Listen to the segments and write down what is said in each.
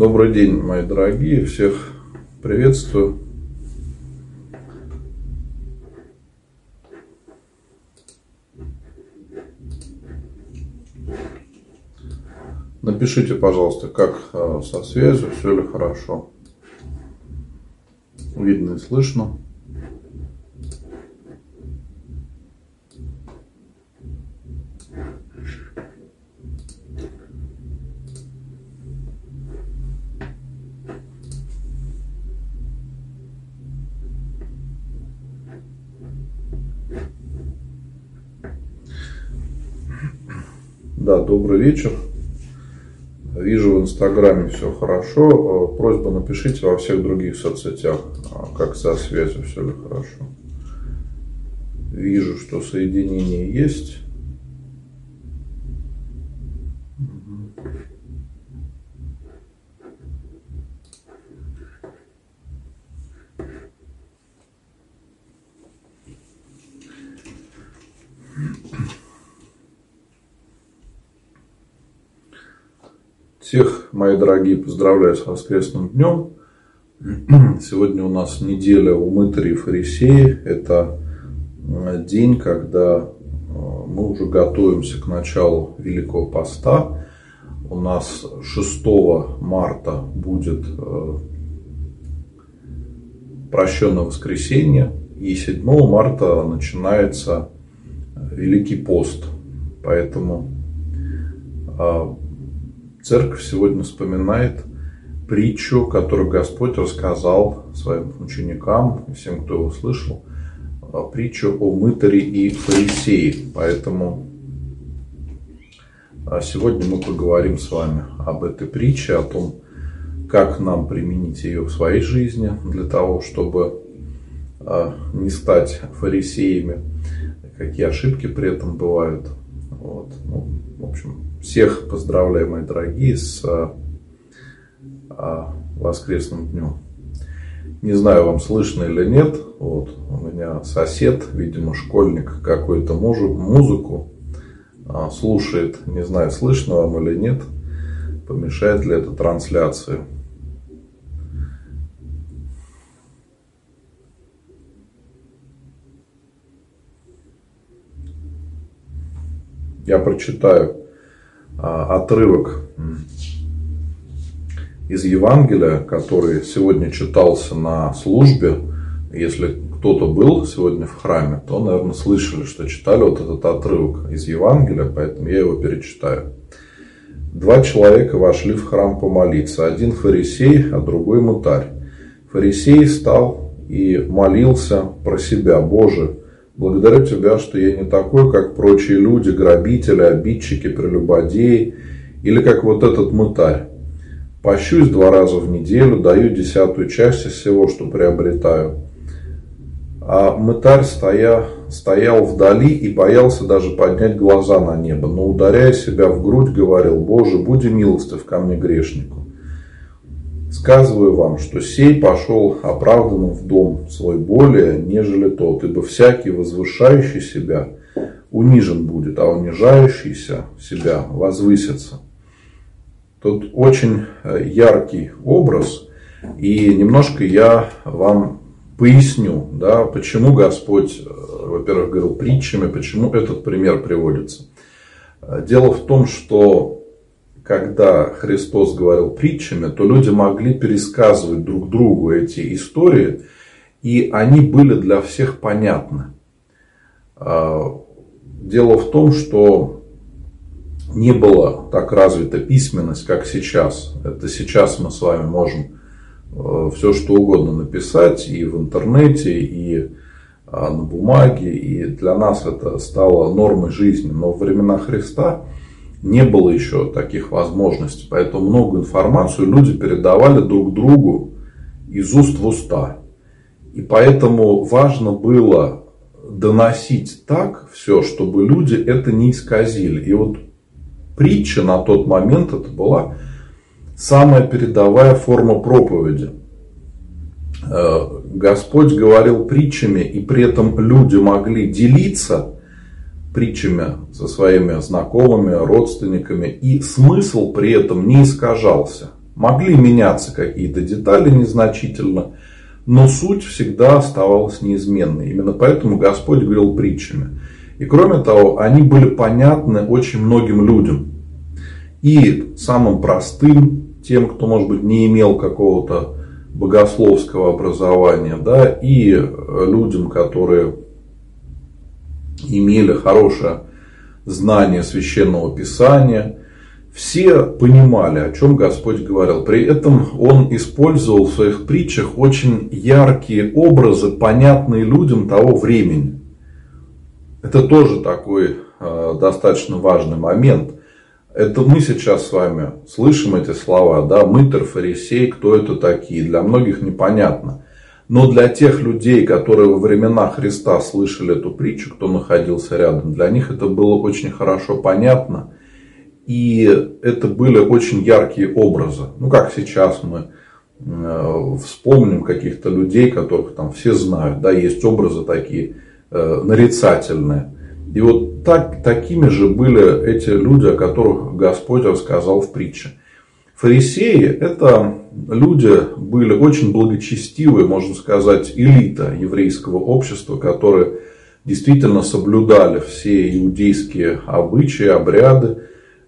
Добрый день, мои дорогие, всех приветствую. Напишите, пожалуйста, как э, со связью, все ли хорошо. Видно и слышно. Да, добрый вечер. Вижу в Инстаграме все хорошо. Э, просьба напишите во всех других соцсетях, а, как со связью все ли хорошо. Вижу, что соединение есть. Всех, мои дорогие, поздравляю с воскресным днем. Сегодня у нас неделя у мытарей фарисеи. Это э, день, когда э, мы уже готовимся к началу Великого Поста. У нас 6 марта будет э, прощенное воскресенье. И 7 марта начинается Великий пост. Поэтому Церковь сегодня вспоминает притчу, которую Господь рассказал своим ученикам всем, кто его слышал, а, притчу о мытаре и фарисее. Поэтому а, сегодня мы поговорим с вами об этой притче, о том, как нам применить ее в своей жизни для того, чтобы а, не стать фарисеями, какие ошибки при этом бывают. Вот. Ну, в общем, всех поздравляю, мои дорогие, с а, а, воскресным днем. Не знаю, вам слышно или нет. Вот, у меня сосед, видимо, школьник, какую-то музыку а, слушает. Не знаю, слышно вам или нет. Помешает ли это трансляции. Я прочитаю отрывок из Евангелия, который сегодня читался на службе. Если кто-то был сегодня в храме, то, наверное, слышали, что читали вот этот отрывок из Евангелия, поэтому я его перечитаю. Два человека вошли в храм помолиться. Один фарисей, а другой мутарь. Фарисей стал и молился про себя. Боже, Благодарю Тебя, что я не такой, как прочие люди, грабители, обидчики, прелюбодеи, или как вот этот мытарь. Пощусь два раза в неделю, даю десятую часть из всего, что приобретаю. А мытарь стоя, стоял вдали и боялся даже поднять глаза на небо, но ударяя себя в грудь, говорил, «Боже, буди милостив ко мне грешнику». Сказываю вам, что сей пошел оправданным в дом свой более, нежели тот, ибо всякий возвышающий себя унижен будет, а унижающийся себя возвысится. Тут очень э, яркий образ, и немножко я вам поясню, да, почему Господь, э, во-первых, говорил притчами, почему этот пример приводится. Э, дело в том, что когда Христос говорил притчами, то люди могли пересказывать друг другу эти истории, и они были для всех понятны. А, дело в том, что не была так развита письменность, как сейчас. Это сейчас мы с вами можем э, все что угодно написать и в интернете, и а, на бумаге, и для нас это стало нормой жизни. Но в времена Христа не было еще таких возможностей. Поэтому много информацию люди передавали друг другу из уст в уста. И поэтому важно было доносить так все, чтобы люди это не исказили. И вот притча на тот момент это была самая передовая форма проповеди. Э, Господь говорил притчами, и при этом люди могли делиться притчами со своими знакомыми, родственниками, и смысл при этом не искажался. Могли меняться какие-то детали незначительно, но суть всегда оставалась неизменной. Именно поэтому Господь говорил притчами. И кроме того, они были понятны очень многим людям. И самым простым, тем, кто, может быть, не имел какого-то богословского образования, да, и людям, которые имели хорошее знание священного писания, все понимали, о чем Господь говорил. При этом Он использовал в своих притчах очень яркие образы, понятные людям того времени. Это тоже такой э, достаточно важный момент. Это мы сейчас с вами слышим эти слова, да, мытер, фарисей, кто это такие, для многих непонятно. Но для тех людей, которые во времена Христа слышали эту притчу, кто находился рядом, для них это было очень хорошо понятно. И это были очень яркие образы. Ну, как сейчас мы э, вспомним каких-то людей, которых там все знают. Да, есть образы такие э, нарицательные. И вот так, такими же были эти люди, о которых Господь рассказал в притче. Фарисеи – это люди были очень благочестивые, можно сказать, элита еврейского общества, которые действительно соблюдали все иудейские обычаи, обряды.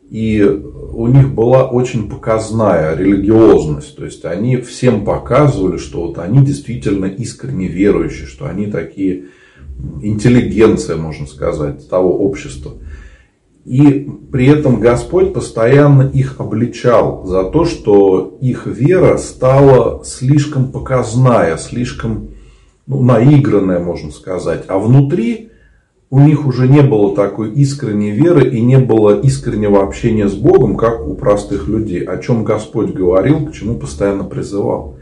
И у них была очень показная религиозность. То есть они всем показывали, что вот они действительно искренне верующие, что они такие интеллигенция, можно сказать, того общества. И при этом Господь постоянно их обличал за то, что их вера стала слишком показная, слишком ну, наигранная, можно сказать. А внутри у них уже не было такой искренней веры и не было искреннего общения с Богом, как у простых людей, о чем Господь говорил, к чему постоянно призывал.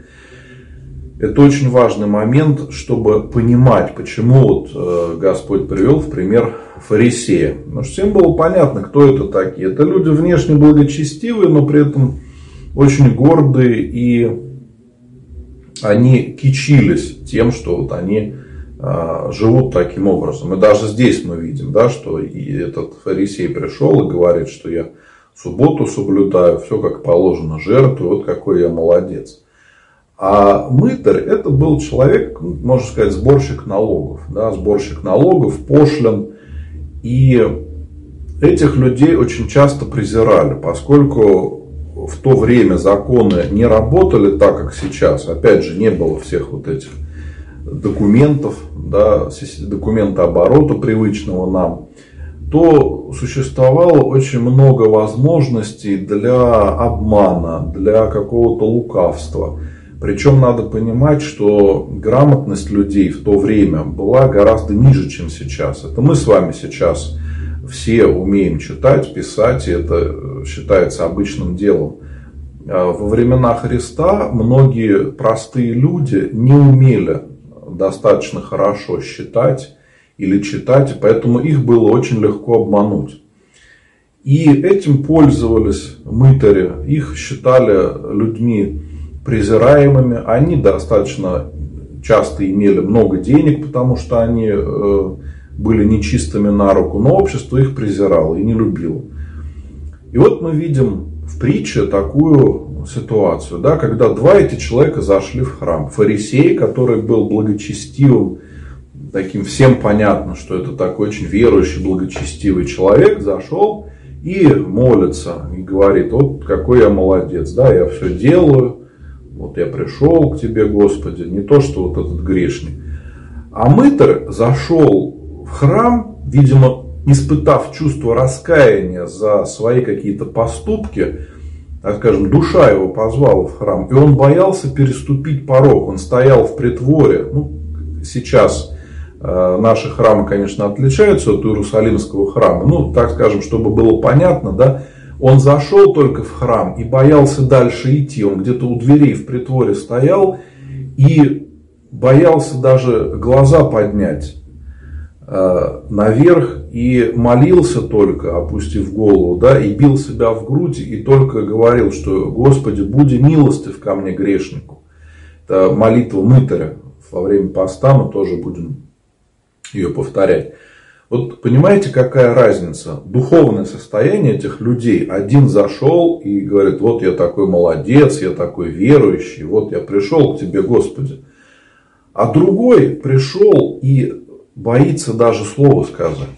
Это очень важный момент, чтобы понимать, почему вот э, Господь привел в пример фарисея. Что всем было понятно, кто это такие. Это люди внешне благочестивые, но при этом очень гордые и они кичились тем, что вот они э, живут таким образом. И даже здесь мы видим, да, что и этот фарисей пришел и говорит, что я субботу соблюдаю, все как положено, жертву, вот какой я молодец. А мытарь это был человек, можно сказать, сборщик налогов. Да, сборщик налогов, пошлин. И этих людей очень часто презирали, поскольку в то время законы не работали так, как сейчас. Опять же, не было всех вот этих документов, да, документа оборота привычного нам, то существовало очень много возможностей для обмана, для какого-то лукавства. Причем надо понимать, что грамотность людей в то время была гораздо ниже, чем сейчас. Это мы с вами сейчас все умеем читать, писать, и это считается обычным делом. А во времена Христа многие простые люди не умели достаточно хорошо считать или читать, поэтому их было очень легко обмануть. И этим пользовались мытари, их считали людьми презираемыми. Они достаточно часто имели много денег, потому что они э, были нечистыми на руку, но общество их презирало и не любило. И вот мы видим в притче такую ситуацию, да, когда два эти человека зашли в храм. Фарисей, который был благочестивым, таким всем понятно, что это такой очень верующий, благочестивый человек, зашел и молится, и говорит, вот какой я молодец, да, я все делаю, вот я пришел к тебе, Господи, не то, что вот этот грешник. А мытарь зашел в храм, видимо, испытав чувство раскаяния за свои какие-то поступки, так скажем, душа его позвала в храм, и он боялся переступить порог, он стоял в притворе. Ну, сейчас э, наши храмы, конечно, отличаются от Иерусалимского храма, ну, так скажем, чтобы было понятно, да, он зашел только в храм и боялся дальше идти. Он где-то у дверей в притворе стоял и боялся даже глаза поднять э, наверх и молился только, опустив голову, да, и бил себя в грудь и только говорил, что Господи, буди милостив ко мне грешнику. Это молитва мытаря во время поста, мы тоже будем ее повторять. Вот понимаете, какая разница? Духовное состояние этих людей. Один зашел и говорит, вот я такой молодец, я такой верующий, вот я пришел к тебе, Господи. А другой пришел и боится даже слова сказать.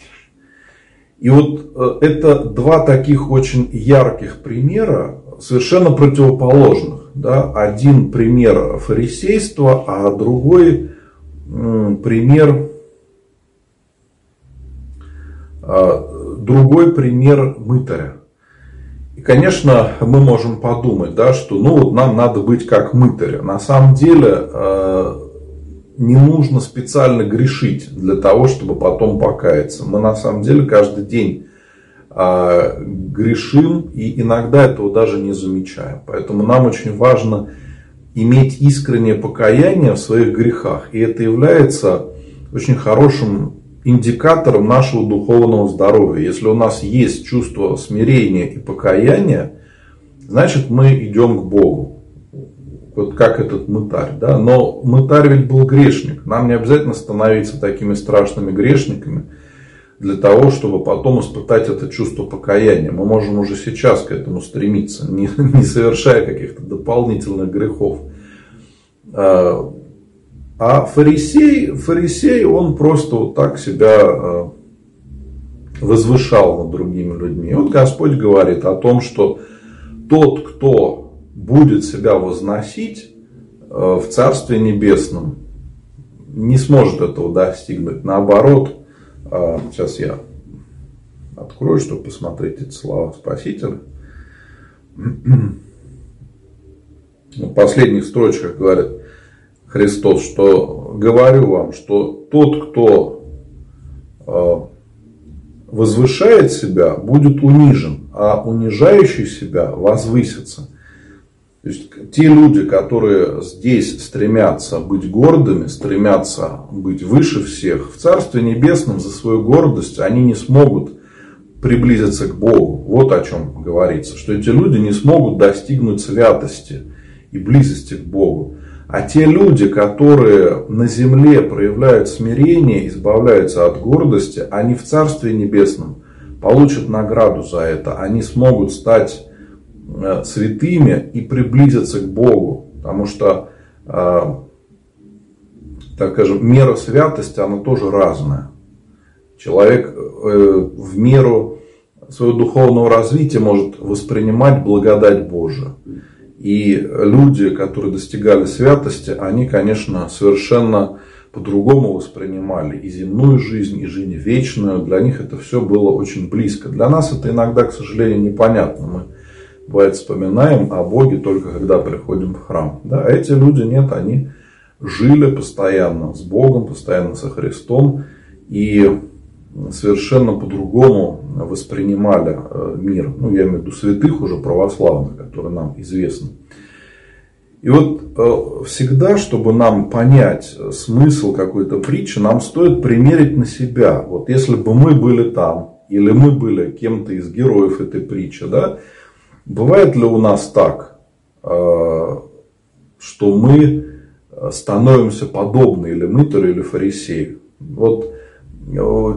И вот э, это два таких очень ярких примера, совершенно противоположных. Да? Один пример фарисейства, а другой пример другой пример мытаря. И, конечно, мы можем подумать, да, что ну, вот нам надо быть как мытаря. На самом деле а, не нужно специально грешить для того, чтобы потом покаяться. Мы на самом деле каждый день а, грешим и иногда этого даже не замечаем. Поэтому нам очень важно иметь искреннее покаяние в своих грехах. И это является очень хорошим индикатором нашего духовного здоровья. Если у нас есть чувство смирения и покаяния, значит мы идем к Богу. Вот как этот мытарь. Да? Но мытарь ведь был грешник. Нам не обязательно становиться такими страшными грешниками для того, чтобы потом испытать это чувство покаяния. Мы можем уже сейчас к этому стремиться, не, не совершая каких-то дополнительных грехов. А, фарисей, фарисей, он просто вот так себя э, возвышал над другими людьми. И вот Господь говорит о том, что тот, кто будет себя возносить э, в Царстве Небесном, не сможет этого достигнуть. Наоборот, э, сейчас я открою, чтобы посмотреть эти слова Спасителя. В последних строчках говорит, Христос, что говорю вам, что тот, кто э, возвышает себя, будет унижен, а унижающий себя возвысится. То есть те люди, которые здесь стремятся быть гордыми, стремятся быть выше всех, в Царстве Небесном за свою гордость они не смогут приблизиться к Богу. Вот о чем говорится, что эти люди не смогут достигнуть святости и близости к Богу. А те люди, которые на земле проявляют смирение, избавляются от гордости, они в Царстве Небесном получат награду за это. Они смогут стать э, святыми и приблизиться к Богу. Потому что, э, так скажем, мера святости, она тоже разная. Человек э, в меру своего духовного развития может воспринимать благодать Божию. И люди, которые достигали святости, они, конечно, совершенно по-другому воспринимали и земную жизнь, и жизнь вечную. Для них это все было очень близко. Для нас это иногда, к сожалению, непонятно. Мы, бывает, вспоминаем о Боге только когда приходим в храм. Да? А эти люди нет, они жили постоянно с Богом, постоянно со Христом. И совершенно по-другому воспринимали э, мир. Ну, я имею в виду святых уже православных, которые нам известны. И вот э, всегда, чтобы нам понять смысл какой-то притчи, нам стоит примерить на себя. Вот если бы мы были там, или мы были кем-то из героев этой притчи, да, бывает ли у нас так, э, что мы становимся подобны или мытарю, или фарисею? Вот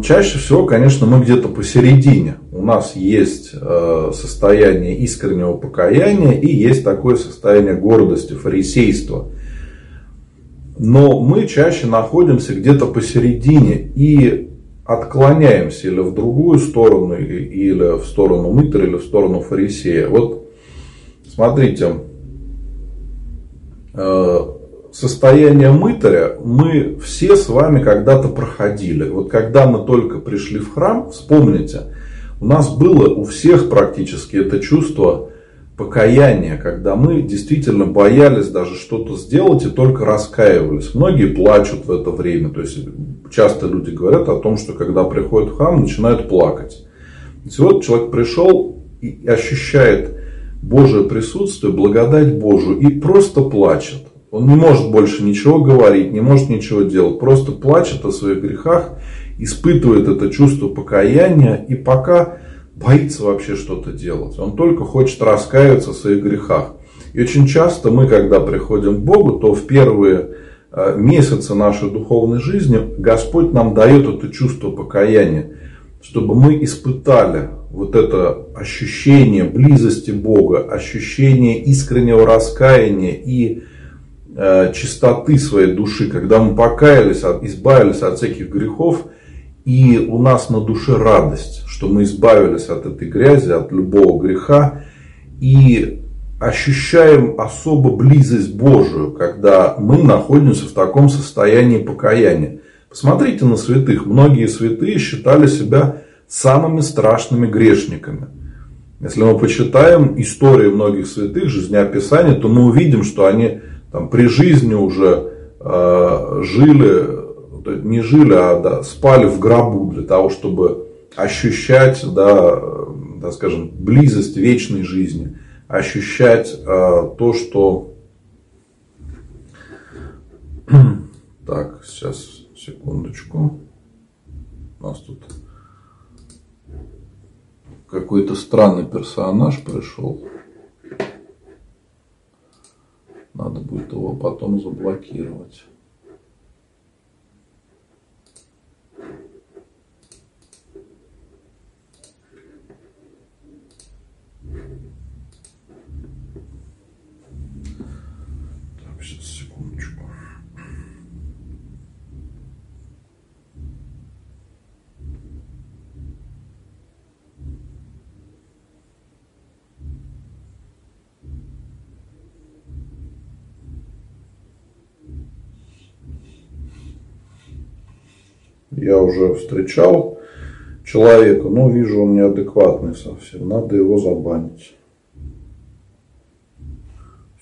Чаще всего, конечно, мы где-то посередине. У нас есть э, состояние искреннего покаяния и есть такое состояние гордости, фарисейства. Но мы чаще находимся где-то посередине и отклоняемся или в другую сторону, или в сторону мытаря, или в сторону фарисея. Вот смотрите, э, состояние мытаря мы все с вами когда-то проходили. Вот когда мы только пришли в храм, вспомните, у нас было у всех практически это чувство покаяния, когда мы действительно боялись даже что-то сделать и только раскаивались. Многие плачут в это время. То есть часто люди говорят о том, что когда приходят в храм, начинают плакать. И вот человек пришел и ощущает Божие присутствие, благодать Божию и просто плачет. Он не может больше ничего говорить, не может ничего делать, просто плачет о своих грехах, испытывает это чувство покаяния и пока боится вообще что-то делать. Он только хочет раскаяться в своих грехах. И очень часто мы, когда приходим к Богу, то в первые э, месяцы нашей духовной жизни Господь нам дает это чувство покаяния, чтобы мы испытали вот это ощущение близости Бога, ощущение искреннего раскаяния и чистоты своей души, когда мы покаялись, избавились от всяких грехов, и у нас на душе радость, что мы избавились от этой грязи, от любого греха, и ощущаем особо близость Божию, когда мы находимся в таком состоянии покаяния. Посмотрите на святых. Многие святые считали себя самыми страшными грешниками. Если мы почитаем истории многих святых, жизнеописания, то мы увидим, что они там, при жизни уже э, жили, не жили, а да, спали в гробу для того, чтобы ощущать, да, да, скажем, близость вечной жизни, ощущать э, то, что... Так, сейчас, секундочку. У нас тут какой-то странный персонаж пришел. Надо будет его потом заблокировать. Я уже встречал человека, но вижу, он неадекватный совсем, надо его забанить.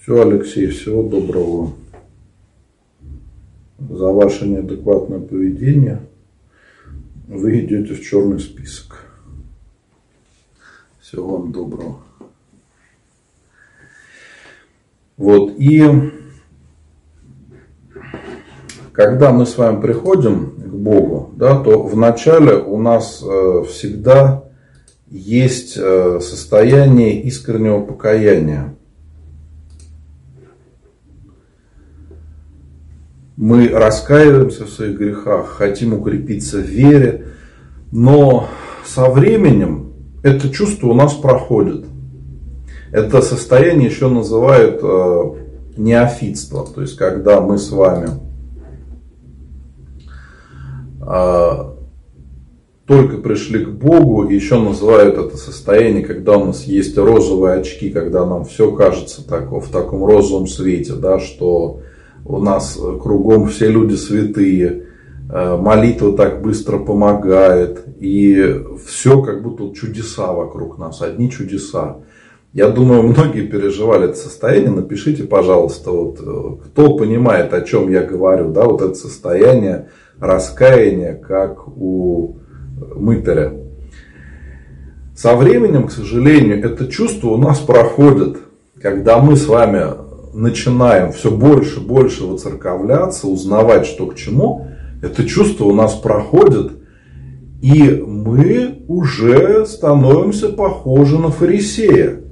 Все, Алексей, всего доброго. За ваше неадекватное поведение вы идете в черный список. Всего вам доброго. Вот, и когда мы с вами приходим к Богу, да, то вначале у нас э, всегда есть э, состояние искреннего покаяния. Мы раскаиваемся в своих грехах, хотим укрепиться в вере, но со временем это чувство у нас проходит. Это состояние еще называют э, неофитство, то есть когда мы с вами только пришли к Богу, еще называют это состояние, когда у нас есть розовые очки, когда нам все кажется так, в таком розовом свете, да, что у нас кругом все люди святые, а, молитва так быстро помогает, и все как будто чудеса вокруг нас, одни чудеса. Я думаю, многие переживали это состояние. Напишите, пожалуйста, вот, э, кто понимает, о чем я говорю, да, вот это состояние раскаяния, как у мытаря. Со временем, к сожалению, это чувство у нас проходит, когда мы с вами начинаем все больше и больше воцерковляться, узнавать, что к чему, это чувство у нас проходит, и мы уже становимся похожи на фарисея.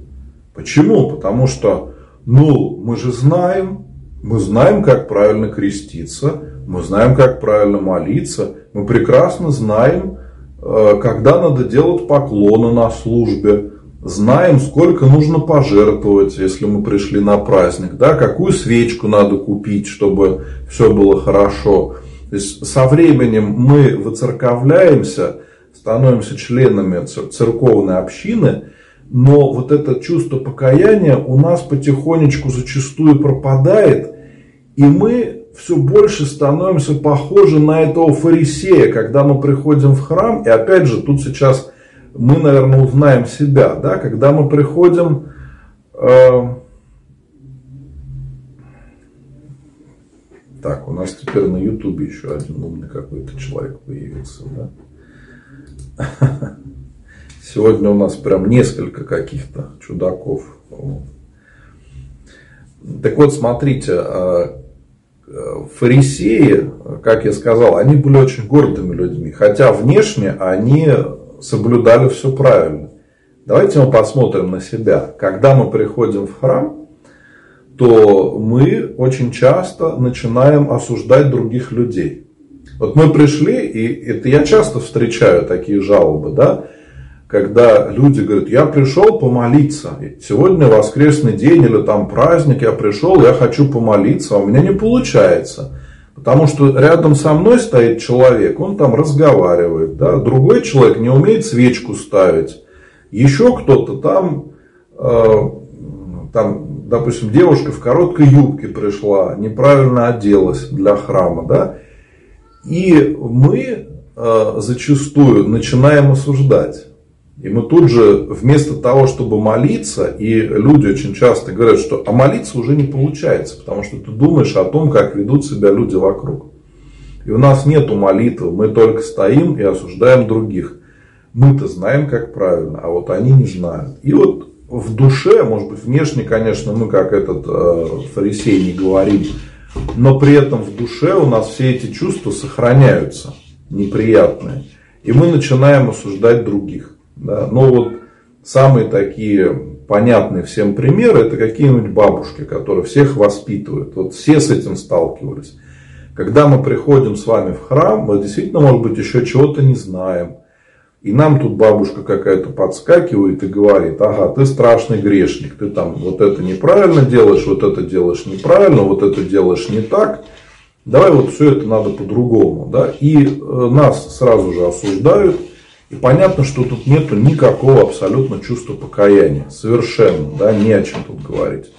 Почему? Потому что, ну, мы же знаем, мы знаем, как правильно креститься, мы знаем, как правильно молиться. Мы прекрасно знаем, э, когда надо делать поклоны на службе. Знаем, сколько нужно пожертвовать, если мы пришли на праздник. Да, какую свечку надо купить, чтобы все было хорошо. То есть со временем мы выцерковляемся, становимся членами церковной общины, но вот это чувство покаяния у нас потихонечку зачастую пропадает, и мы все больше становимся похожи на этого фарисея, когда мы приходим в храм, и опять же, тут сейчас мы, наверное, узнаем себя, да, когда мы приходим, э, так, у нас теперь на ютубе еще один умный какой-то человек появился, да, сегодня у нас прям несколько каких-то чудаков, так вот, смотрите, э, фарисеи, как я сказал, они были очень гордыми людьми, хотя внешне они соблюдали все правильно. Давайте мы посмотрим на себя. Когда мы приходим в храм, то мы очень часто начинаем осуждать других людей. Вот мы пришли, и это я часто встречаю такие жалобы, да, когда люди говорят, я пришел помолиться, сегодня воскресный день или там праздник, я пришел, я хочу помолиться, а у меня не получается. Потому что рядом со мной стоит человек, он там разговаривает, да, другой человек не умеет свечку ставить, еще кто-то там, э, там, допустим, девушка в короткой юбке пришла, неправильно оделась для храма, да, и мы э, зачастую начинаем осуждать. И мы тут же, вместо того, чтобы молиться, и люди очень часто говорят, что а молиться уже не получается, потому что ты думаешь о том, как ведут себя люди вокруг. И у нас нету молитвы, мы только стоим и осуждаем других. Мы-то знаем, как правильно, а вот они не знают. И вот в душе, может быть, внешне, конечно, мы как этот э, фарисей не говорим, но при этом в душе у нас все эти чувства сохраняются, неприятные. И мы начинаем осуждать других. Да? Но вот самые такие понятные всем примеры, это какие-нибудь бабушки, которые всех воспитывают. Вот все с этим сталкивались. Когда мы приходим с вами в храм, мы действительно, может быть, еще чего-то не знаем. И нам тут бабушка какая-то подскакивает и говорит, ага, ты страшный грешник, ты там вот это неправильно делаешь, вот это делаешь неправильно, вот это делаешь не так. Давай вот все это надо по-другому. Да? И э, нас сразу же осуждают – и понятно, что тут нету никакого абсолютно чувства покаяния. Совершенно, да, не о чем тут говорить.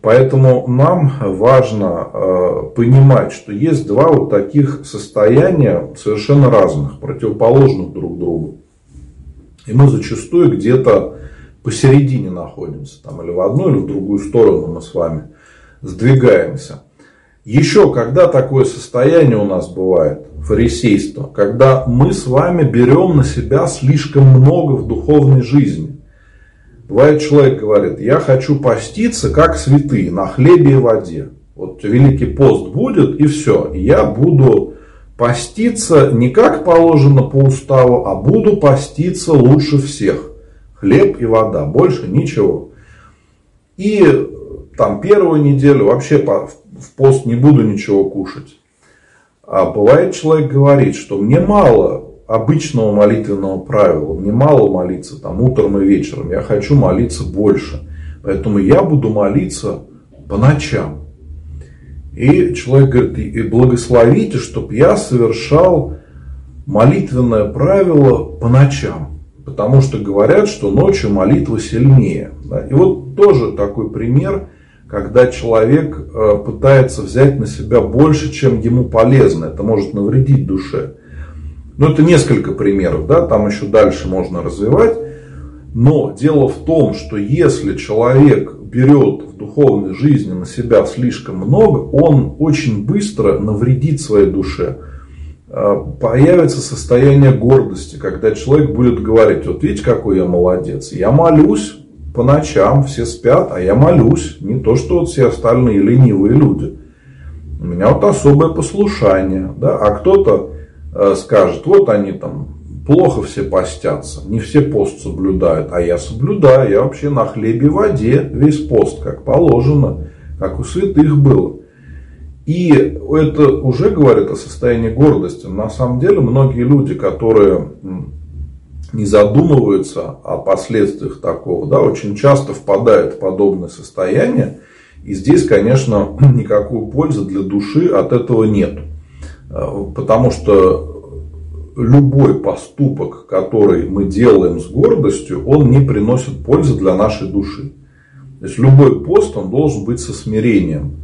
Поэтому нам важно э, понимать, что есть два вот таких состояния совершенно разных, противоположных друг другу. И мы зачастую где-то посередине находимся, там, или в одну, или в другую сторону мы с вами сдвигаемся. Еще когда такое состояние у нас бывает, фарисейство, когда мы с вами берем на себя слишком много в духовной жизни. Бывает, человек говорит, я хочу поститься, как святые, на хлебе и воде. Вот Великий пост будет, и все. Я буду поститься не как положено по уставу, а буду поститься лучше всех. Хлеб и вода, больше ничего. И там первую неделю вообще в пост не буду ничего кушать. А бывает человек говорит, что мне мало обычного молитвенного правила, мне мало молиться там утром и вечером, я хочу молиться больше. Поэтому я буду молиться по ночам. И человек говорит, и благословите, чтобы я совершал молитвенное правило по ночам. Потому что говорят, что ночью молитва сильнее. И вот тоже такой пример – когда человек э, пытается взять на себя больше, чем ему полезно. Это может навредить душе. Ну, это несколько примеров, да, там еще дальше можно развивать. Но дело в том, что если человек берет в духовной жизни на себя слишком много, он очень быстро навредит своей душе. Э, появится состояние гордости, когда человек будет говорить, вот видите, какой я молодец, я молюсь, по ночам все спят, а я молюсь. Не то, что вот все остальные ленивые люди. У меня вот особое послушание. Да? А кто-то э, скажет, вот они там плохо все постятся, не все пост соблюдают, а я соблюдаю, я вообще на хлебе и воде весь пост, как положено, как у святых было. И это уже говорит о состоянии гордости. На самом деле многие люди, которые не задумываются о последствиях такого, да, очень часто впадают в подобное состояние. И здесь, конечно, никакой пользы для души от этого нет. Э, потому что любой поступок, который мы делаем с гордостью, он не приносит пользы для нашей души. То есть любой пост, он должен быть со смирением.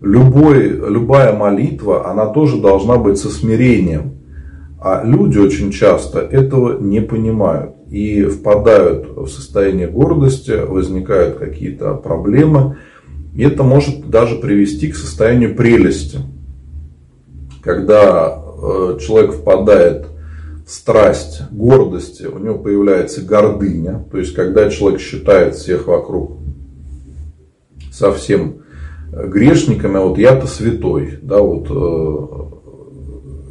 Любой, любая молитва, она тоже должна быть со смирением. А люди очень часто этого не понимают и впадают в состояние гордости, возникают какие-то проблемы. И это может даже привести к состоянию прелести. Когда э, человек впадает в страсть гордости, у него появляется гордыня. То есть, когда человек считает всех вокруг совсем грешниками, а вот я-то святой, да, вот э,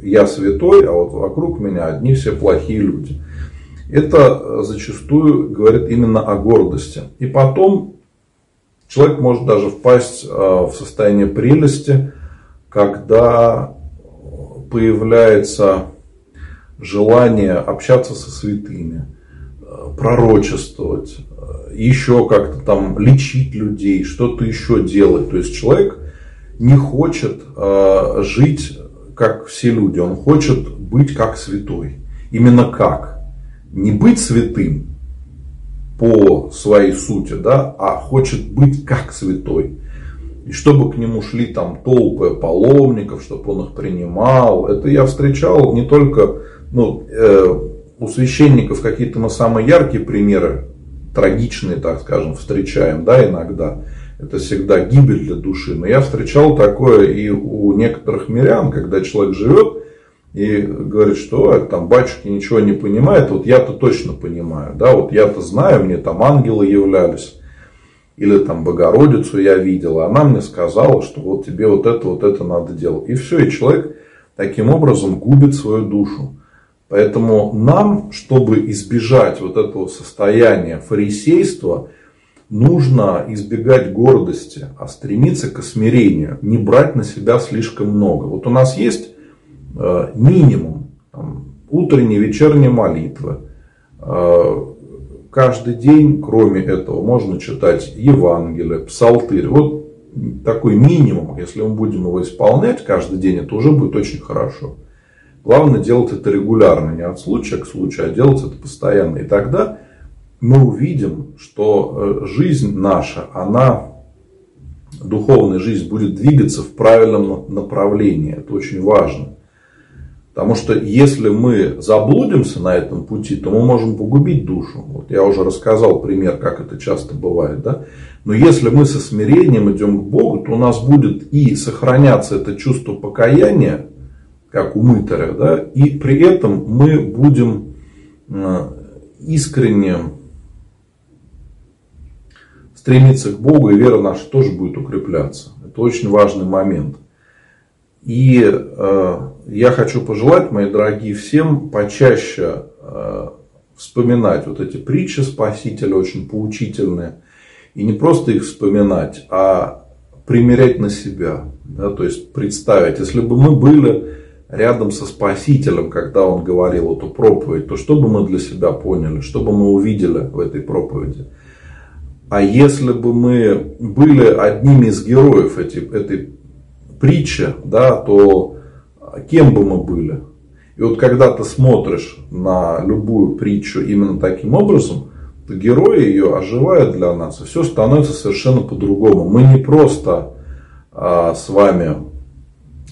я святой, а вот вокруг меня одни все плохие люди. Это зачастую говорит именно о гордости. И потом Человек может даже впасть в состояние прелести, когда появляется желание общаться со святыми, пророчествовать, еще как-то там лечить людей, что-то еще делать. То есть человек не хочет э, жить как все люди, он хочет быть как святой. Именно как? Не быть святым по своей сути, да, а хочет быть как святой. И чтобы к нему шли там толпы паломников, чтобы он их принимал. Это я встречал не только ну, э, у священников какие-то мы самые яркие примеры, трагичные, так скажем, встречаем, да, иногда. Это всегда гибель для души. Но я встречал такое и у некоторых мирян, когда человек живет и говорит, что там батюшки ничего не понимает, вот я-то точно понимаю, да, вот я-то знаю, мне там ангелы являлись, или там Богородицу я видел, она мне сказала, что вот тебе вот это, вот это надо делать. И все, и человек таким образом губит свою душу. Поэтому нам, чтобы избежать вот этого состояния фарисейства, нужно избегать гордости, а стремиться к смирению, не брать на себя слишком много. Вот у нас есть э, минимум там, утренней, вечерней молитвы. Э, каждый день, кроме этого, можно читать Евангелие, Псалтырь. Вот такой минимум, если мы будем его исполнять каждый день, это уже будет очень хорошо. Главное делать это регулярно, не от случая к случаю, а делать это постоянно. И тогда мы увидим, что э, жизнь наша, она, духовная жизнь, будет двигаться в правильном направлении. Это очень важно. Потому что если мы заблудимся на этом пути, то мы можем погубить душу. Вот я уже рассказал пример, как это часто бывает. Да? Но если мы со смирением идем к Богу, то у нас будет и сохраняться это чувство покаяния, как у мытаря, да, и при этом мы будем э, искренне стремиться к Богу, и вера наша тоже будет укрепляться. Это очень важный момент. И э, я хочу пожелать, мои дорогие, всем почаще э, вспоминать вот эти притчи Спасителя, очень поучительные. И не просто их вспоминать, а примерять на себя. Да, то есть представить, если бы мы были рядом со Спасителем, когда он говорил эту проповедь, то что бы мы для себя поняли, что бы мы увидели в этой проповеди? А если бы мы были одними из героев эти, этой притчи, да, то кем бы мы были? И вот когда ты смотришь на любую притчу именно таким образом, то герои ее оживают для нас, и все становится совершенно по-другому. Мы не просто а, с вами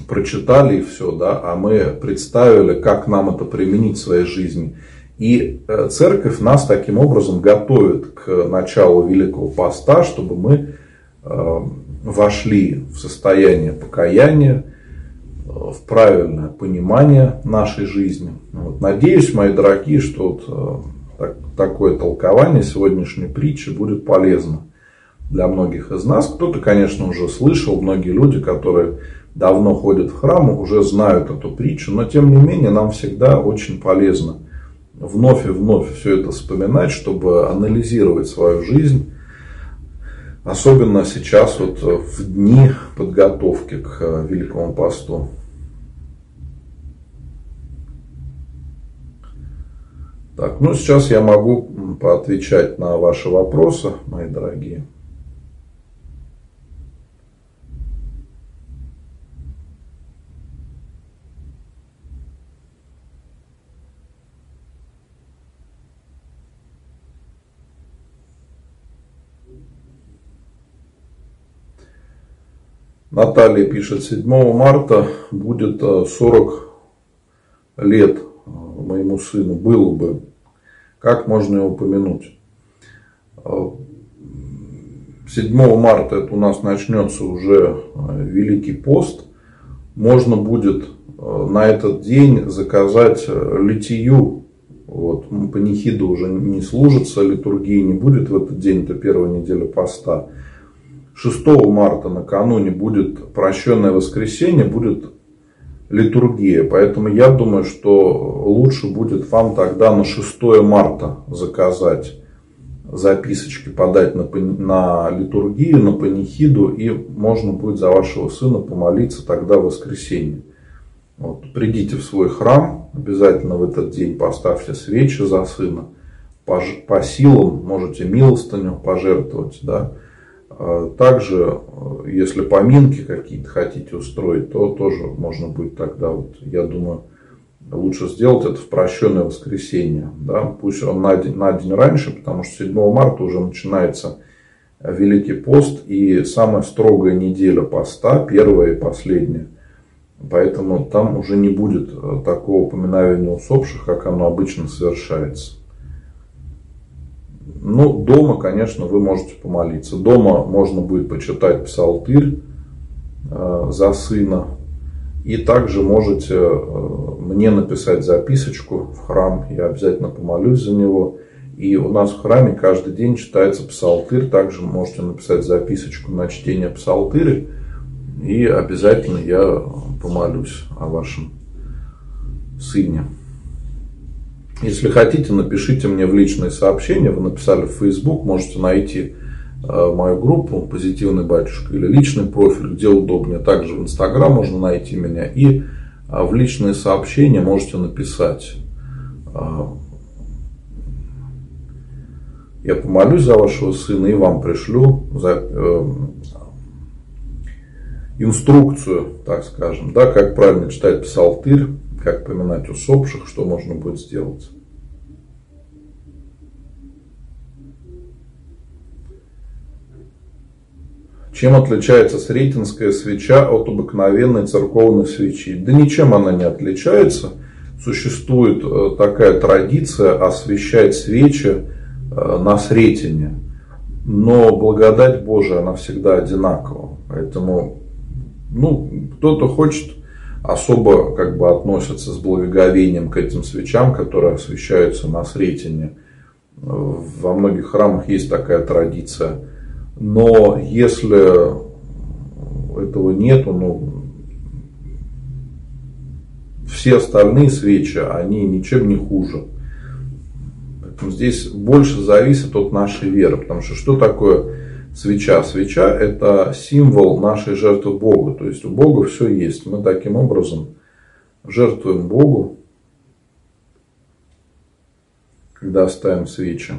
прочитали и все, да, а мы представили, как нам это применить в своей жизни. И э, церковь нас таким образом готовит к началу Великого Поста, чтобы мы э, вошли в состояние покаяния, э, в правильное понимание нашей жизни. Вот. Надеюсь, мои дорогие, что вот так, такое толкование сегодняшней притчи будет полезно для многих из нас. Кто-то, конечно, уже слышал, многие люди, которые давно ходят в храм, уже знают эту притчу, но тем не менее нам всегда очень полезно вновь и вновь все это вспоминать, чтобы анализировать свою жизнь, особенно сейчас вот в дни подготовки к э, Великому посту. Так, ну сейчас я могу поотвечать на ваши вопросы, мои дорогие. Наталья пишет, 7 марта будет 40 э, лет э, моему сыну, было бы. Как можно его упомянуть? 7 э, марта это у нас начнется уже Великий пост. Можно будет на этот день заказать литию. Вот, панихида уже не служится, литургии не будет в этот день, это первая неделя поста. 6 марта накануне будет прощенное воскресенье, будет литургия. Поэтому я думаю, что лучше будет вам тогда на 6 марта заказать записочки подать на, на литургию, на панихиду, и можно будет за вашего сына помолиться тогда в воскресенье. Вот, придите в свой храм, обязательно в этот день поставьте свечи за сына. По, по силам можете милостыню пожертвовать. Да. А также, если поминки какие-то хотите устроить, то тоже можно будет тогда, вот, я думаю, лучше сделать это в прощенное воскресенье. Да? Пусть он на день, на день раньше, потому что 7 марта уже начинается Великий пост и самая строгая неделя поста, первая и последняя. Поэтому там уже не будет э, такого упоминовения усопших, как оно обычно совершается. Ну, дома, конечно, вы можете помолиться. Дома можно будет почитать псалтырь э, за сына, и также можете э, мне написать записочку в храм, я обязательно помолюсь за него. И у нас в храме каждый день читается псалтырь, также можете написать записочку на чтение псалтыря, и обязательно я помолюсь о вашем сыне. Если хотите, напишите мне в личные сообщения, вы написали в Facebook, можете найти Э, мою группу «Позитивный батюшка» или личный профиль, где удобнее. Также в Инстаграм можно найти меня. И э, в личные сообщения можете написать. Э, я помолюсь за вашего сына и вам пришлю за, инструкцию, так скажем, да, как правильно читать псалтырь, как поминать усопших, что можно будет сделать. Чем отличается сретенская свеча от обыкновенной церковной свечи? Да ничем она не отличается. Существует э, такая традиция освещать свечи э, на сретине. Но благодать Божия, она всегда одинакова. Поэтому, ну, кто-то хочет особо как бы относится с благоговением к этим свечам, которые освещаются на сретине. Во многих храмах есть такая традиция – но если этого нету, ну, все остальные свечи, они ничем не хуже. Поэтому здесь больше зависит от нашей веры. Потому что что такое свеча? Свеча – это символ нашей жертвы Богу. То есть у Бога все есть. Мы таким образом жертвуем Богу, когда ставим свечи.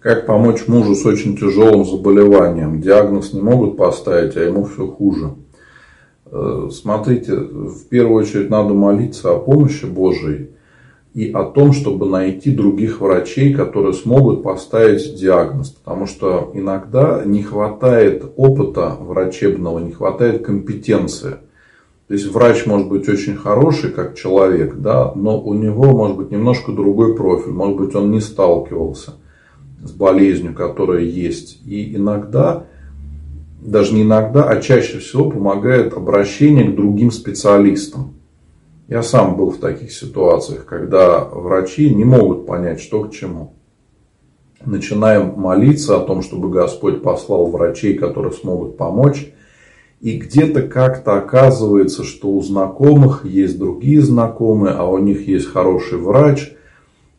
Как помочь мужу с очень тяжелым заболеванием? Диагноз не могут поставить, а ему все хуже. Э, смотрите, в первую очередь надо молиться о помощи Божией и о том, чтобы найти других врачей, которые смогут поставить диагноз. Потому что иногда не хватает опыта врачебного, не хватает компетенции. То есть врач может быть очень хороший как человек, да, но у него может быть немножко другой профиль, может быть он не сталкивался с болезнью, которая есть. И иногда, даже не иногда, а чаще всего помогает обращение к другим специалистам. Я сам был в таких ситуациях, когда врачи не могут понять, что к чему. Начинаем молиться о том, чтобы Господь послал врачей, которые смогут помочь. И где-то как-то оказывается, что у знакомых есть другие знакомые, а у них есть хороший врач.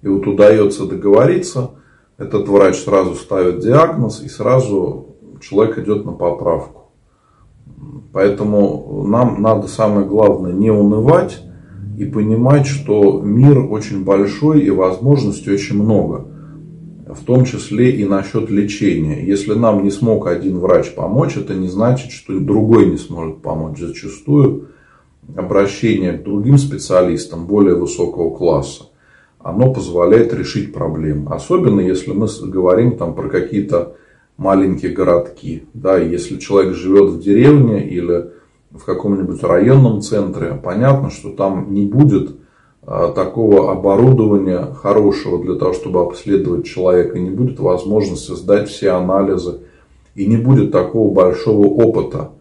И вот удается договориться – этот врач сразу ставит диагноз и сразу человек идет на поправку. Поэтому нам надо самое главное не унывать и понимать, что мир очень большой и возможностей очень много. В том числе и насчет лечения. Если нам не смог один врач помочь, это не значит, что другой не сможет помочь. Зачастую обращение к другим специалистам более высокого класса оно позволяет решить проблемы. Особенно если мы говорим там про какие-то маленькие городки. Да, если человек живет в деревне или в каком-нибудь районном центре, понятно, что там не будет а, такого оборудования хорошего для того, чтобы обследовать человека, не будет возможности сдать все анализы, и не будет такого большого опыта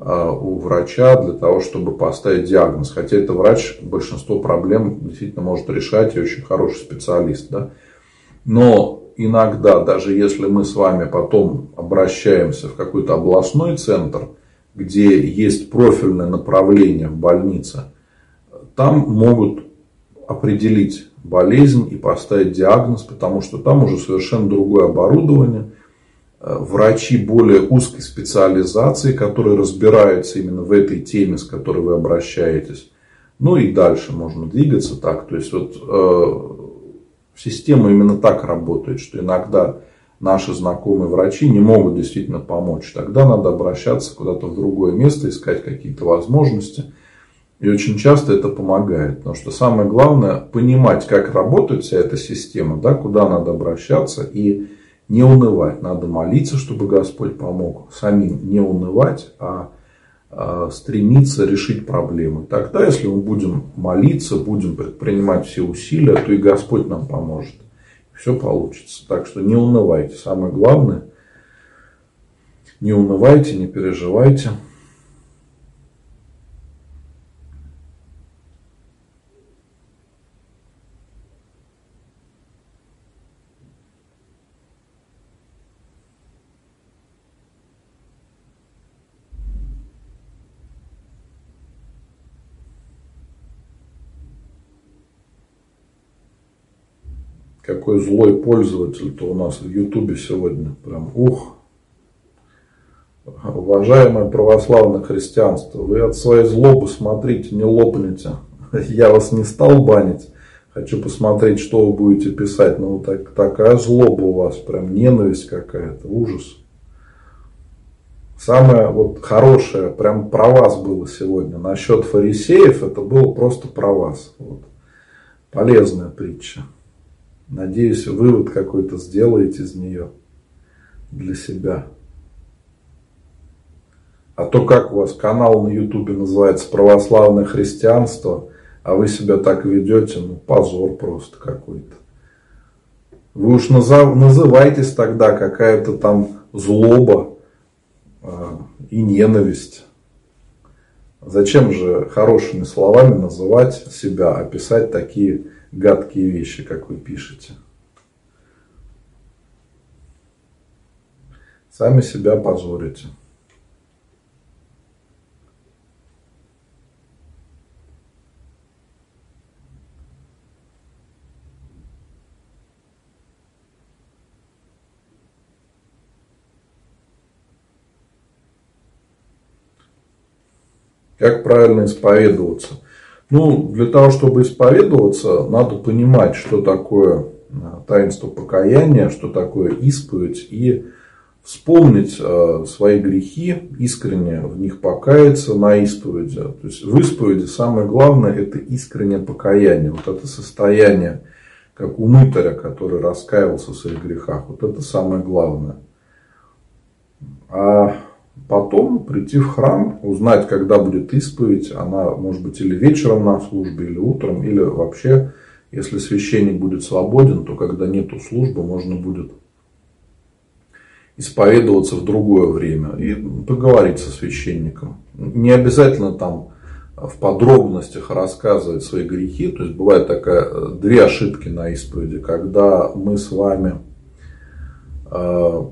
у врача для того, чтобы поставить диагноз. Хотя это врач большинство проблем действительно может решать и очень хороший специалист. Да? Но иногда, даже если мы с вами потом обращаемся в какой-то областной центр, где есть профильное направление в больнице, там могут определить болезнь и поставить диагноз, потому что там уже совершенно другое оборудование, э, врачи более узкой специализации, которые разбираются именно в этой теме, с которой вы обращаетесь. Ну и дальше можно двигаться так. То есть вот э, система именно так работает, что иногда наши знакомые врачи не могут действительно помочь. Тогда надо обращаться куда-то в другое место, искать какие-то возможности – и очень часто это помогает, потому что самое главное понимать, как работает вся эта система, да, куда надо обращаться и не унывать. Надо молиться, чтобы Господь помог самим не унывать, а, а стремиться решить проблемы. Тогда, если мы будем молиться, будем предпринимать все усилия, то и Господь нам поможет. Все получится. Так что не унывайте. Самое главное, не унывайте, не переживайте. Какой злой пользователь-то у нас в Ютубе сегодня. Прям ух. Уважаемое православное христианство, вы от своей злобы смотрите, не лопните. Я вас не стал банить. Хочу посмотреть, что вы будете писать. Ну, так, такая злоба у вас, прям ненависть какая-то, ужас. Самое вот хорошее, прям про вас было сегодня. Насчет фарисеев, это было просто про вас. Вот. Полезная притча. Надеюсь, вывод какой-то сделаете из нее для себя. А то как у вас канал на ютубе называется «Православное христианство», а вы себя так ведете, ну позор просто какой-то. Вы уж назов, называйтесь тогда какая-то там злоба э, и ненависть. Зачем же хорошими словами называть себя, описать такие гадкие вещи, как вы пишете. Сами себя позорите. Как правильно исповедоваться? Ну, для того, чтобы исповедоваться, надо понимать, что такое э, таинство покаяния, что такое исповедь, и вспомнить э, свои грехи, искренне в них покаяться на исповеди. То есть в исповеди самое главное это искреннее покаяние. Вот это состояние, как у мытаря, который раскаивался в своих грехах. Вот это самое главное. Потом прийти в храм, узнать, когда будет исповедь. Она может быть или вечером на службе, или утром, или вообще, если священник будет свободен, то когда нету службы, можно будет исповедоваться в другое время и поговорить со священником. Не обязательно там в подробностях рассказывать свои грехи. То есть бывает такая две ошибки на исповеди, когда мы с вами э,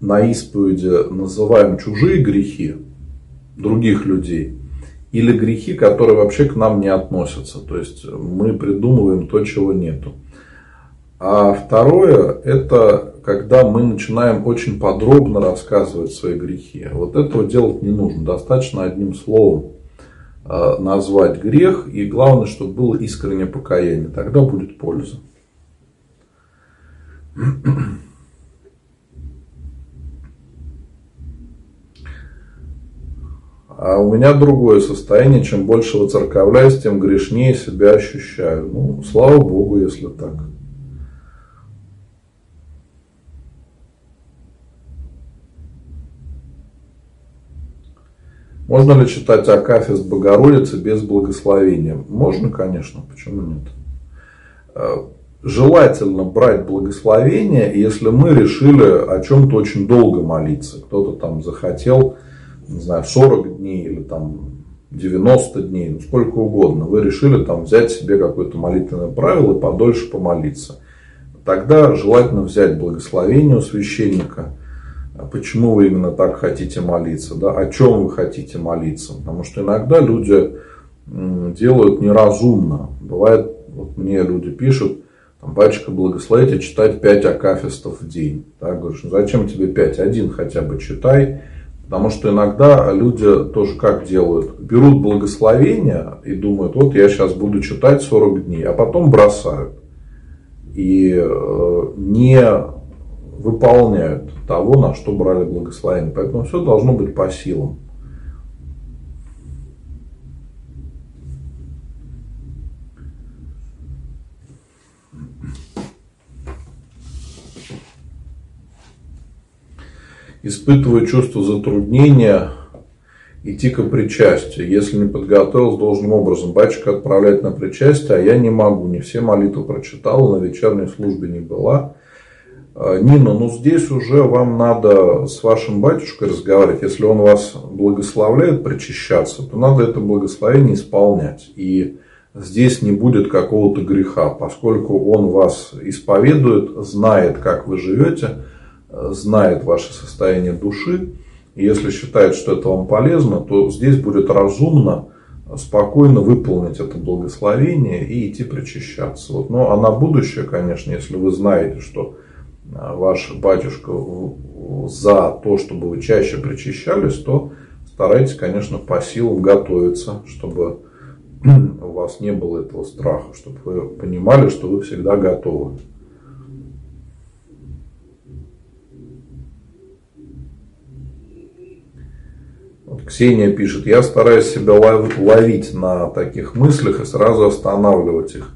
на исповеди называем чужие грехи других людей или грехи, которые вообще к нам не относятся. То есть мы придумываем то, чего нету. А второе, это когда мы начинаем очень подробно рассказывать свои грехи. Вот этого делать не нужно. Достаточно одним словом э, назвать грех. И главное, чтобы было искреннее покаяние. Тогда будет польза. А у меня другое состояние. Чем больше выцерковляюсь, тем грешнее себя ощущаю. Ну, слава Богу, если так. Можно ли читать Акафист Богородицы без благословения? Можно, конечно, почему нет? Э, желательно брать благословение, если мы решили о чем-то очень долго молиться. Кто-то там захотел, не знаю, 40 дней или там 90 дней, ну сколько угодно. Вы решили там взять себе какое-то молитвенное правило и подольше помолиться. Тогда желательно взять благословение у священника – а почему вы именно так хотите молиться, да, о чем вы хотите молиться. Потому что иногда люди делают неразумно. Бывает, вот мне люди пишут, там, батюшка, благословите читать 5 акафистов в день. Да, говоришь, ну зачем тебе 5? Один хотя бы читай. Потому что иногда люди тоже как делают? Берут благословение и думают, вот я сейчас буду читать 40 дней, а потом бросают. И э, не выполняют того, на что брали благословение. Поэтому все должно быть по силам. Испытываю чувство затруднения идти к причастию. Если не подготовился должным образом, батюшка отправляет на причастие, а я не могу. Не все молитвы прочитал, на вечерней службе не была. А, Нина, ну здесь уже вам надо с вашим батюшкой разговаривать. Если он вас благословляет причащаться, то надо это благословение исполнять. И здесь не будет какого-то греха, поскольку он вас исповедует, знает, как вы живете, знает ваше состояние души. И если считает, что это вам полезно, то здесь будет разумно спокойно выполнить это благословение и идти причащаться. Вот. Ну, а на будущее, конечно, если вы знаете, что а, ваш батюшка за то, чтобы вы чаще причащались, то старайтесь, конечно, по силам готовиться, чтобы у вас не было этого страха, чтобы вы понимали, что вы всегда готовы. Ксения пишет, я стараюсь себя ловить на таких мыслях и сразу останавливать их.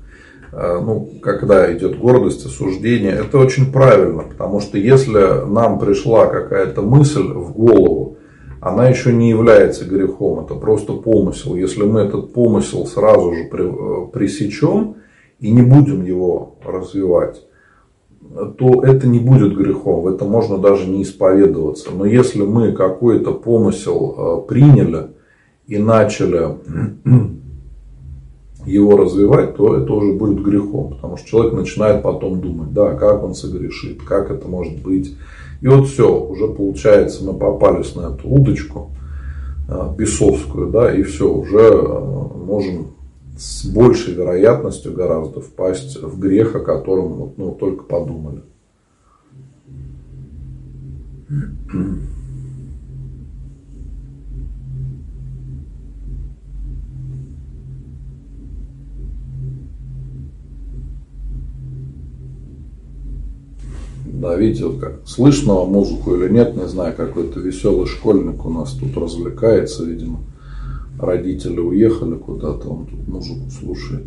Э, ну, когда идет гордость, осуждение, это очень правильно, потому что если нам пришла какая-то мысль в голову, она еще не является грехом, это просто помысел. Если мы этот помысел сразу же э, пресечем и не будем его развивать, то это не будет грехом, в это можно даже не исповедоваться. Но если мы какой-то помысел э, приняли и начали его развивать, то это уже будет грехом. Потому что человек начинает потом думать, да, как он согрешит, как это может быть. И вот все, уже получается, мы попались на эту удочку э, бесовскую, да, и все, уже э, можем с большей вероятностью гораздо впасть в грех, о котором ну, только подумали. Да, видите, вот как слышно музыку или нет, не знаю, какой-то веселый школьник у нас тут развлекается, видимо. Родители уехали куда-то, он тут музыку слушает.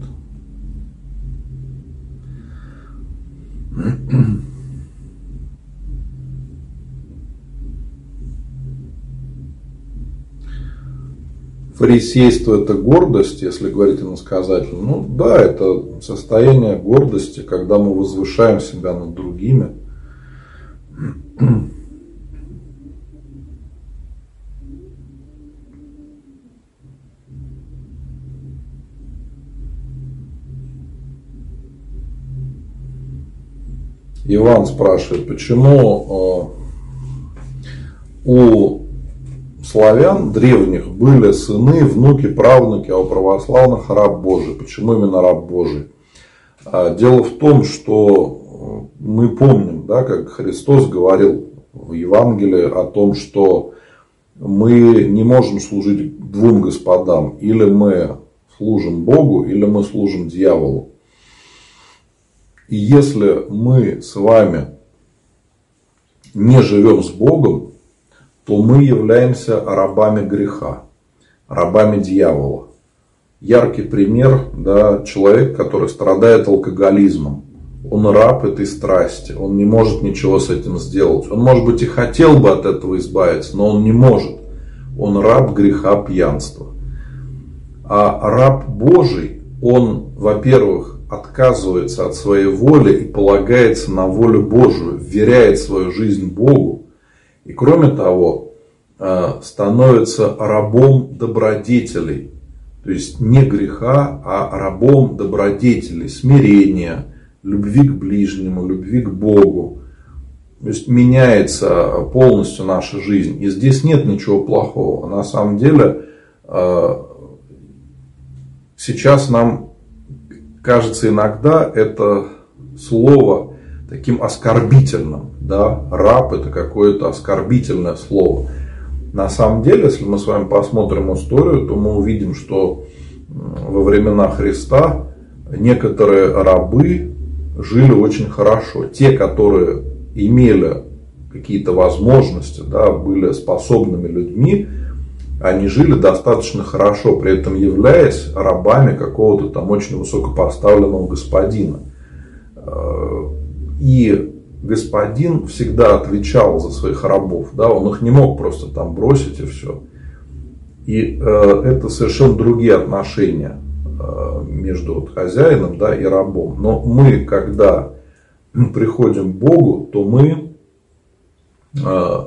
Фарисейство – это гордость, если говорить иносказательно. Ну да, это состояние гордости, когда мы возвышаем себя над другими – Иван спрашивает, почему э, у славян древних были сыны, внуки, правнуки, а у православных раб Божий. Почему именно раб Божий? А, дело в том, что мы помним, да, как Христос говорил в Евангелии о том, что мы не можем служить двум господам. Или мы служим Богу, или мы служим дьяволу. И если мы с вами не живем с Богом, то мы являемся рабами греха, рабами дьявола. Яркий пример, да, человек, который страдает алкоголизмом он раб этой страсти, он не может ничего с этим сделать. Он, может быть, и хотел бы от этого избавиться, но он не может. он раб греха пьянства. А раб Божий, он, во-первых, отказывается от своей воли и полагается на волю Божию, вверяет свою жизнь Богу. И кроме того, э, становится рабом добродетелей. То есть не греха, а рабом добродетелей, смирения, любви к ближнему, любви к Богу. То есть меняется полностью наша жизнь. И здесь нет ничего плохого. На самом деле э, сейчас нам кажется иногда это слово таким оскорбительным. Да? Раб это какое-то оскорбительное слово. На самом деле, если мы с вами посмотрим историю, то мы увидим, что во времена Христа некоторые рабы жили очень хорошо. Те, которые имели какие-то возможности, да, были способными людьми, они жили достаточно хорошо, при этом являясь рабами какого-то там очень высокопоставленного господина. Э, и господин всегда отвечал за своих рабов, да, он их не мог просто там бросить и все. И э, это совершенно другие отношения э, между вот хозяином да, и рабом. Но мы, когда приходим к Богу, то мы э,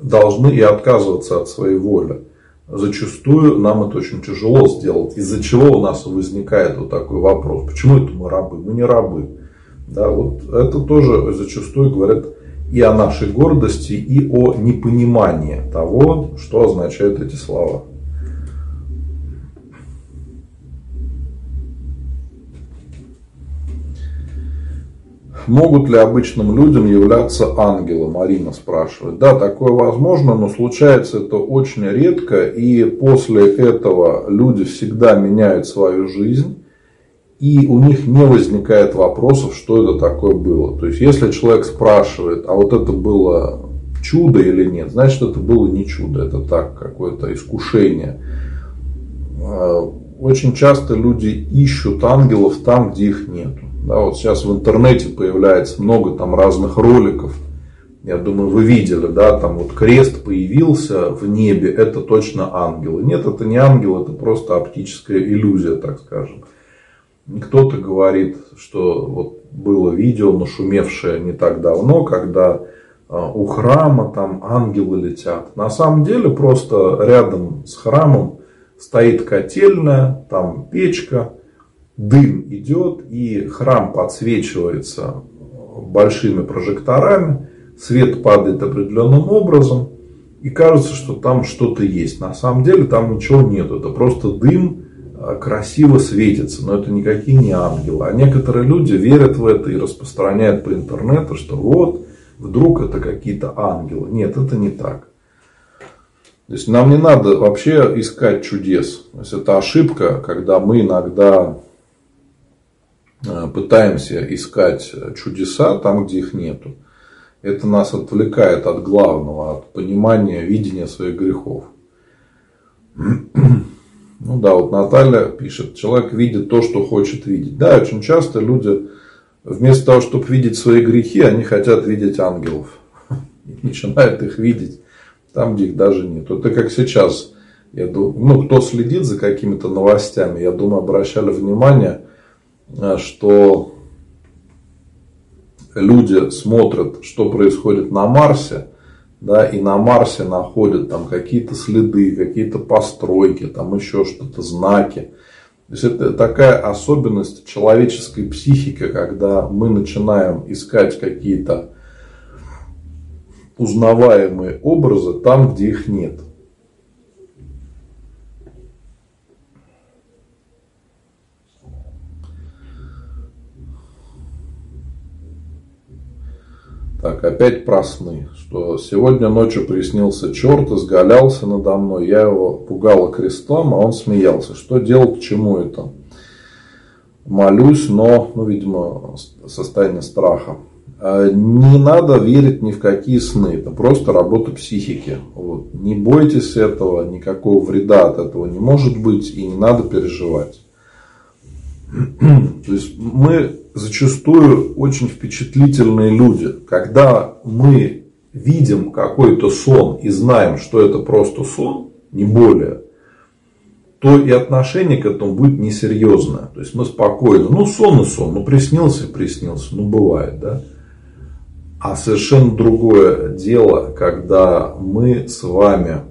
должны и отказываться от своей воли. Зачастую нам это очень тяжело сделать, из-за чего у нас возникает вот такой вопрос. Почему это мы рабы? Мы не рабы. Да, вот это тоже зачастую говорят и о нашей гордости, и о непонимании того, что означают эти слова. Могут ли обычным людям являться ангелы? Марина спрашивает. Да, такое возможно, но случается это очень редко. И после этого люди всегда меняют свою жизнь. И у них не возникает вопросов, что это такое было. То есть, если человек спрашивает, а вот это было чудо или нет, значит, это было не чудо, это так, какое-то искушение. А, очень часто люди ищут ангелов там, где их нету. Да, вот сейчас в интернете появляется много там разных роликов. Я думаю, вы видели, да, там вот крест появился в небе, это точно ангелы. Нет, это не ангел, это просто оптическая иллюзия, так скажем. Кто-то говорит, что вот было видео, нашумевшее не так давно, когда а, у храма там ангелы летят. На самом деле просто рядом с храмом стоит котельная, там печка, дым идет, и храм подсвечивается большими прожекторами, свет падает определенным образом, и кажется, что там что-то есть. На самом деле там ничего нет, это просто дым а, красиво светится, но это никакие не ангелы. А некоторые люди верят в это и распространяют по интернету, что вот, вдруг это какие-то ангелы. Нет, это не так. То есть нам не надо вообще искать чудес. То есть это ошибка, когда мы иногда Э, пытаемся искать чудеса там, где их нету. Это нас отвлекает от главного, от понимания, видения своих грехов. Ну да, вот Наталья пишет, человек видит то, что хочет видеть. Да, очень часто люди вместо того, чтобы видеть свои грехи, они хотят видеть ангелов. И начинают их видеть там, где их даже нет. Это как сейчас. Я думаю, ну, кто следит за какими-то новостями, я думаю, обращали внимание, Э, что люди смотрят, что происходит на Марсе, да, и на Марсе находят там какие-то следы, какие-то постройки, там еще что-то, знаки. То есть это такая особенность человеческой психики, когда мы начинаем искать какие-то узнаваемые образы там, где их нет. Так, опять про сны. Что сегодня ночью приснился черт, изгалялся надо мной. Я его пугала крестом, а он смеялся. Что делать, к чему это? Молюсь, но, ну, видимо, состояние страха. А, не надо верить ни в какие сны. Это просто работа психики. Вот. Не бойтесь этого, никакого вреда от этого не может быть и не надо переживать. То есть мы зачастую очень впечатлительные люди. Когда мы видим какой-то сон и знаем, что это просто сон, не более, то и отношение к этому будет несерьезное. То есть мы спокойно, ну сон и сон, ну приснился и приснился, ну бывает, да. А совершенно другое дело, когда мы с вами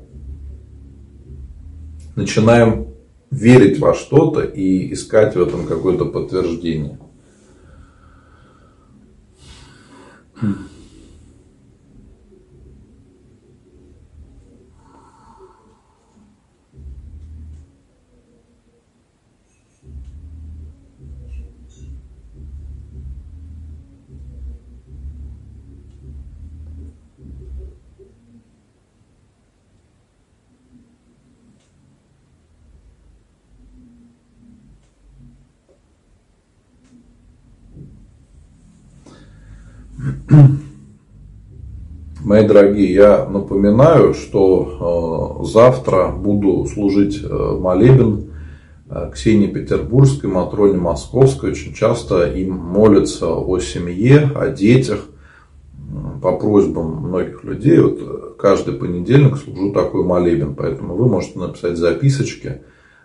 начинаем верить во что-то и искать в этом какое-то подтверждение. Hmm. Мои дорогие, я напоминаю, что э, завтра буду служить э, молебен э, Ксении Петербургской, Матроне Московской. Очень часто им молятся о семье, о детях по просьбам многих людей. Вот каждый понедельник служу такой молебен, поэтому вы можете написать записочки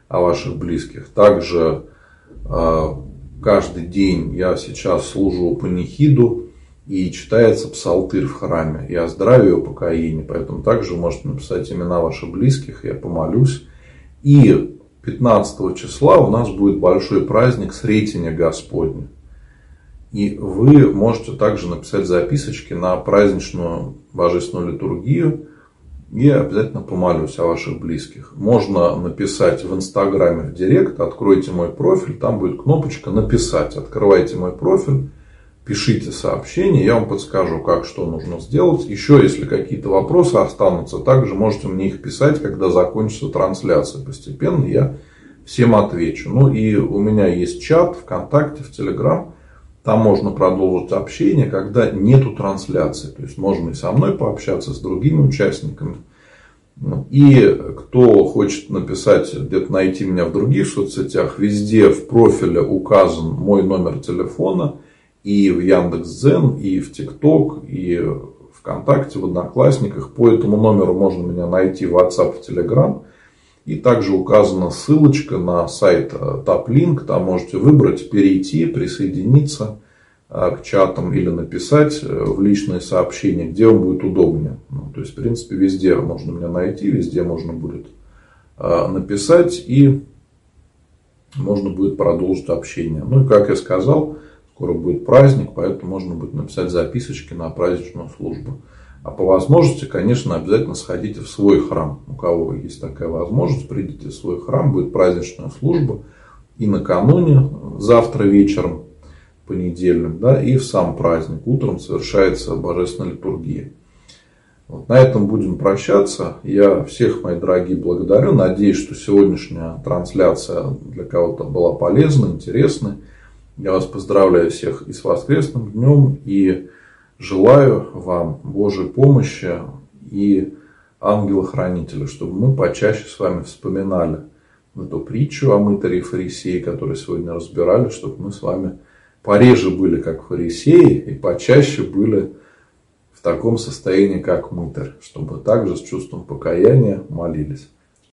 о ваших близких. Также каждый день я сейчас служу панихиду и читается псалтырь в храме, и о здравии, и о покаянии. Поэтому также можете написать имена ваших близких, я помолюсь. И 15 числа у нас будет большой праздник Сретения Господня. И вы можете также написать записочки на праздничную божественную литургию. И обязательно помолюсь о ваших близких. Можно написать в Инстаграме в Директ, откройте мой профиль, там будет кнопочка «Написать». Открывайте мой профиль, пишите сообщение, я вам подскажу, как что нужно сделать. Еще, если какие-то вопросы останутся, также можете мне их писать, когда закончится трансляция. Постепенно я всем отвечу. Ну и у меня есть чат ВКонтакте, в Телеграм. Там можно продолжить общение, когда нету трансляции. То есть можно и со мной пообщаться, с другими участниками. И кто хочет написать, где-то найти меня в других соцсетях, везде в профиле указан мой номер телефона – и в Яндекс.Дзен, и в ТикТок, и ВКонтакте, в Одноклассниках. По этому номеру можно меня найти в WhatsApp, в Telegram. И также указана ссылочка на сайт TapLink. Там можете выбрать, перейти, присоединиться э, к чатам или написать э, в личные сообщения, где вам будет удобнее. Ну, то есть, в принципе, везде можно меня найти, везде можно будет э, написать и можно будет продолжить общение. Ну и как я сказал, Скоро будет праздник, поэтому можно будет написать записочки на праздничную службу. А по возможности, конечно, обязательно сходите в свой храм. У кого есть такая возможность, придите в свой храм, будет праздничная служба. И накануне, завтра вечером, понедельник, да, и в сам праздник. Утром совершается божественная литургия. Вот на этом будем прощаться. Я всех, мои дорогие, благодарю. Надеюсь, что сегодняшняя трансляция для кого-то была полезна, интересной. Я вас поздравляю всех и с воскресным днем, и желаю вам Божьей помощи и ангела-хранителя, чтобы мы почаще с вами вспоминали эту притчу о мытаре и фарисее, которую сегодня разбирали, чтобы мы с вами пореже были как фарисеи и почаще были в таком состоянии, как мытарь, чтобы также с чувством покаяния молились.